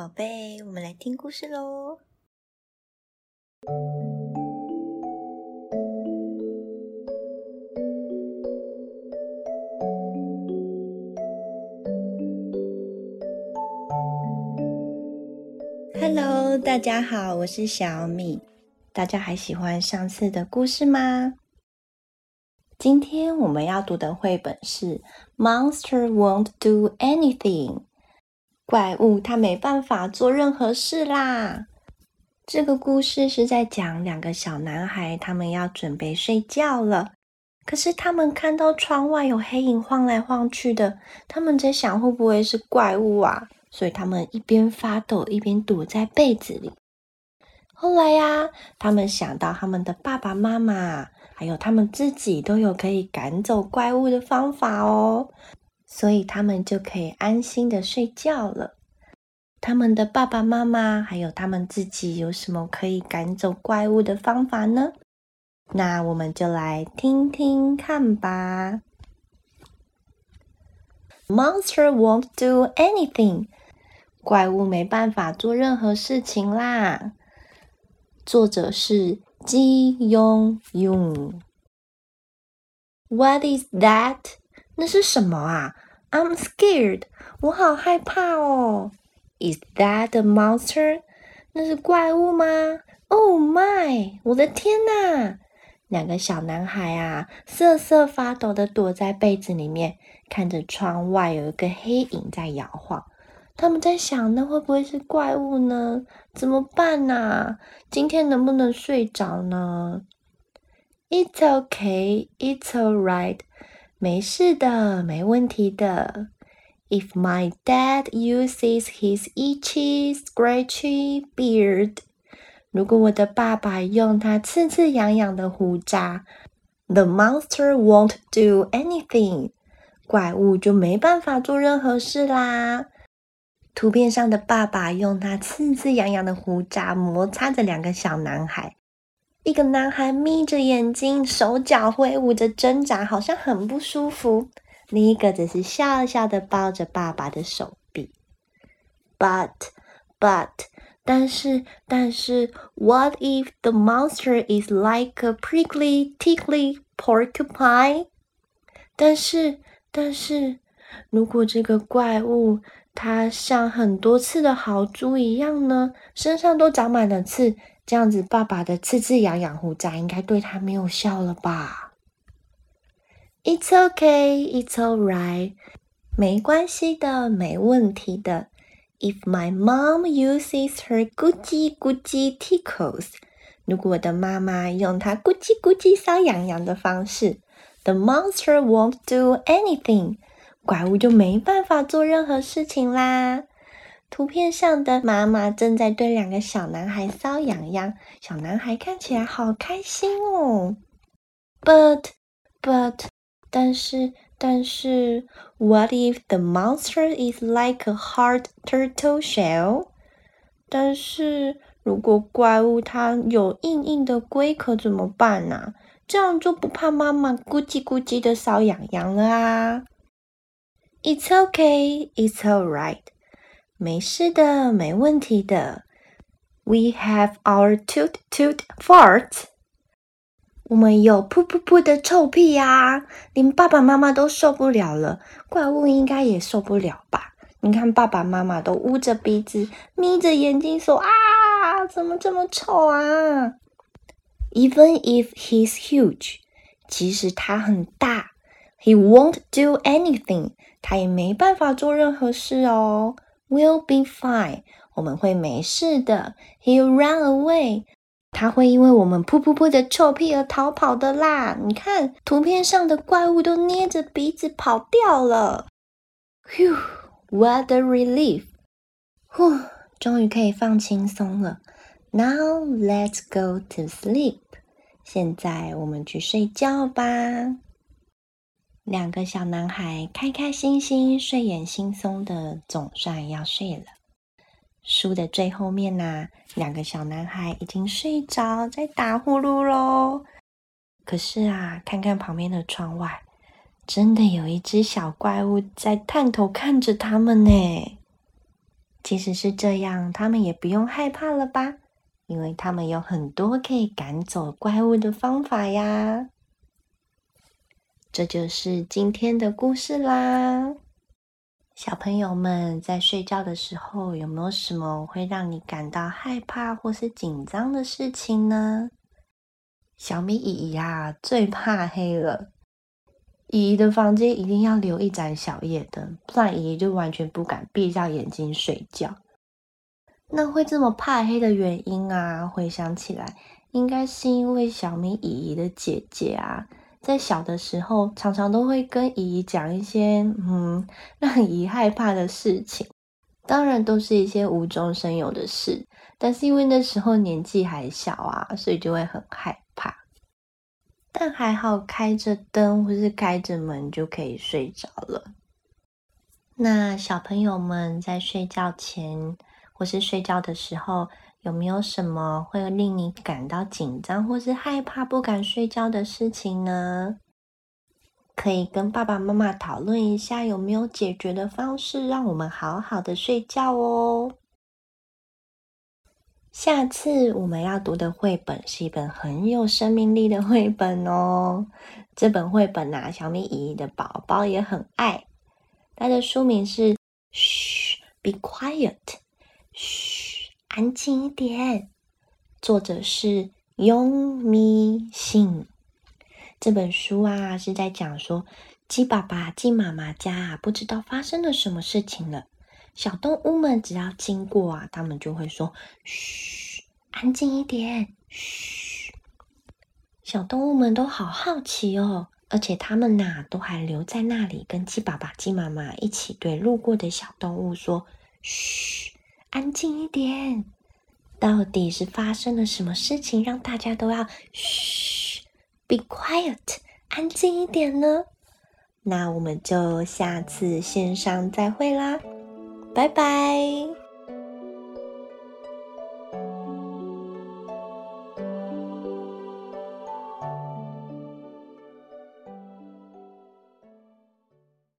宝贝，我们来听故事喽。Hello，大家好，我是小米。大家还喜欢上次的故事吗？今天我们要读的绘本是《Monster Won't Do Anything》。怪物它没办法做任何事啦。这个故事是在讲两个小男孩，他们要准备睡觉了。可是他们看到窗外有黑影晃来晃去的，他们在想会不会是怪物啊？所以他们一边发抖一边躲在被子里。后来呀，他们想到他们的爸爸妈妈还有他们自己都有可以赶走怪物的方法哦，所以他们就可以安心的睡觉了。他们的爸爸妈妈还有他们自己有什么可以赶走怪物的方法呢？那我们就来听听看吧。Monster won't do anything。怪物没办法做任何事情啦。作者是金庸庸。What is that？那是什么啊？I'm scared。我好害怕哦。Is that a monster？那是怪物吗？Oh my！我的天哪！两个小男孩啊，瑟瑟发抖的躲在被子里面，看着窗外有一个黑影在摇晃。他们在想，那会不会是怪物呢？怎么办呢？今天能不能睡着呢？It's okay, it's alright，没事的，没问题的。If my dad uses his itchy, scratchy beard，如果我的爸爸用他刺刺痒痒的胡渣，the monster won't do anything，怪物就没办法做任何事啦。图片上的爸爸用他刺刺痒痒的胡渣摩擦着两个小男孩，一个男孩眯着眼睛，手脚挥舞着挣扎，好像很不舒服。另一个则是笑笑的抱着爸爸的手臂。But, but，但是，但是，What if the monster is like a prickly, tickly porcupine？但是，但是，如果这个怪物它像很多刺的豪猪一样呢？身上都长满了刺，这样子，爸爸的刺刺痒痒胡渣应该对他没有效了吧？It's okay, it's alright，没关系的，没问题的。If my mom uses her Gucci Gucci tickles，如果我的妈妈用她咕叽咕叽搔痒痒的方式，the monster won't do anything，怪物就没办法做任何事情啦。图片上的妈妈正在对两个小男孩搔痒痒，小男孩看起来好开心哦。But, but 但是，但是，What if the monster is like a hard turtle shell？但是如果怪物它有硬硬的龟壳怎么办呢？这样就不怕妈妈咕叽咕叽的搔痒痒了啊！It's okay, it's alright，没事的，没问题的。We have our toot toot fart。我们有噗噗噗的臭屁呀，连爸爸妈妈都受不了了，怪物应该也受不了吧？你看爸爸妈妈都捂着鼻子、眯着眼睛说：“啊，怎么这么臭啊？”Even if he's huge，即使他很大，he won't do anything，他也没办法做任何事哦。We'll be fine，我们会没事的。He'll run away。他会因为我们噗噗噗的臭屁而逃跑的啦！你看图片上的怪物都捏着鼻子跑掉了。Whew，what a relief！呼，终于可以放轻松了。Now let's go to sleep。现在我们去睡觉吧。两个小男孩开开心心、睡眼惺忪的，总算要睡了。书的最后面呐，两个小男孩已经睡着，在打呼噜喽。可是啊，看看旁边的窗外，真的有一只小怪物在探头看着他们呢。即使是这样，他们也不用害怕了吧？因为他们有很多可以赶走怪物的方法呀。这就是今天的故事啦。小朋友们在睡觉的时候，有没有什么会让你感到害怕或是紧张的事情呢？小米姨姨呀，最怕黑了。姨姨的房间一定要留一盏小夜灯，不然姨姨就完全不敢闭上眼睛睡觉。那会这么怕黑的原因啊？回想起来，应该是因为小米姨姨的姐姐啊，在小的时候常常都会跟姨姨讲一些嗯让姨害怕的事情，当然都是一些无中生有的事，但是因为那时候年纪还小啊，所以就会很害怕。但还好，开着灯或是开着门就可以睡着了。那小朋友们在睡觉前或是睡觉的时候，有没有什么会令你感到紧张或是害怕、不敢睡觉的事情呢？可以跟爸爸妈妈讨论一下，有没有解决的方式，让我们好好的睡觉哦。下次我们要读的绘本是一本很有生命力的绘本哦。这本绘本呐，小米姨姨的宝宝也很爱。它的书名是《嘘，Be Quiet》，嘘，安静一点。作者是雍咪信。这本书啊，是在讲说鸡爸爸、鸡妈妈家啊，不知道发生了什么事情了。小动物们只要经过啊，他们就会说：“嘘，安静一点。”嘘，小动物们都好好奇哦，而且他们呐，都还留在那里，跟鸡爸爸、鸡妈妈一起对路过的小动物说：“嘘，安静一点。”到底是发生了什么事情，让大家都要嘘，be quiet，安静一点呢？那我们就下次线上再会啦。拜拜。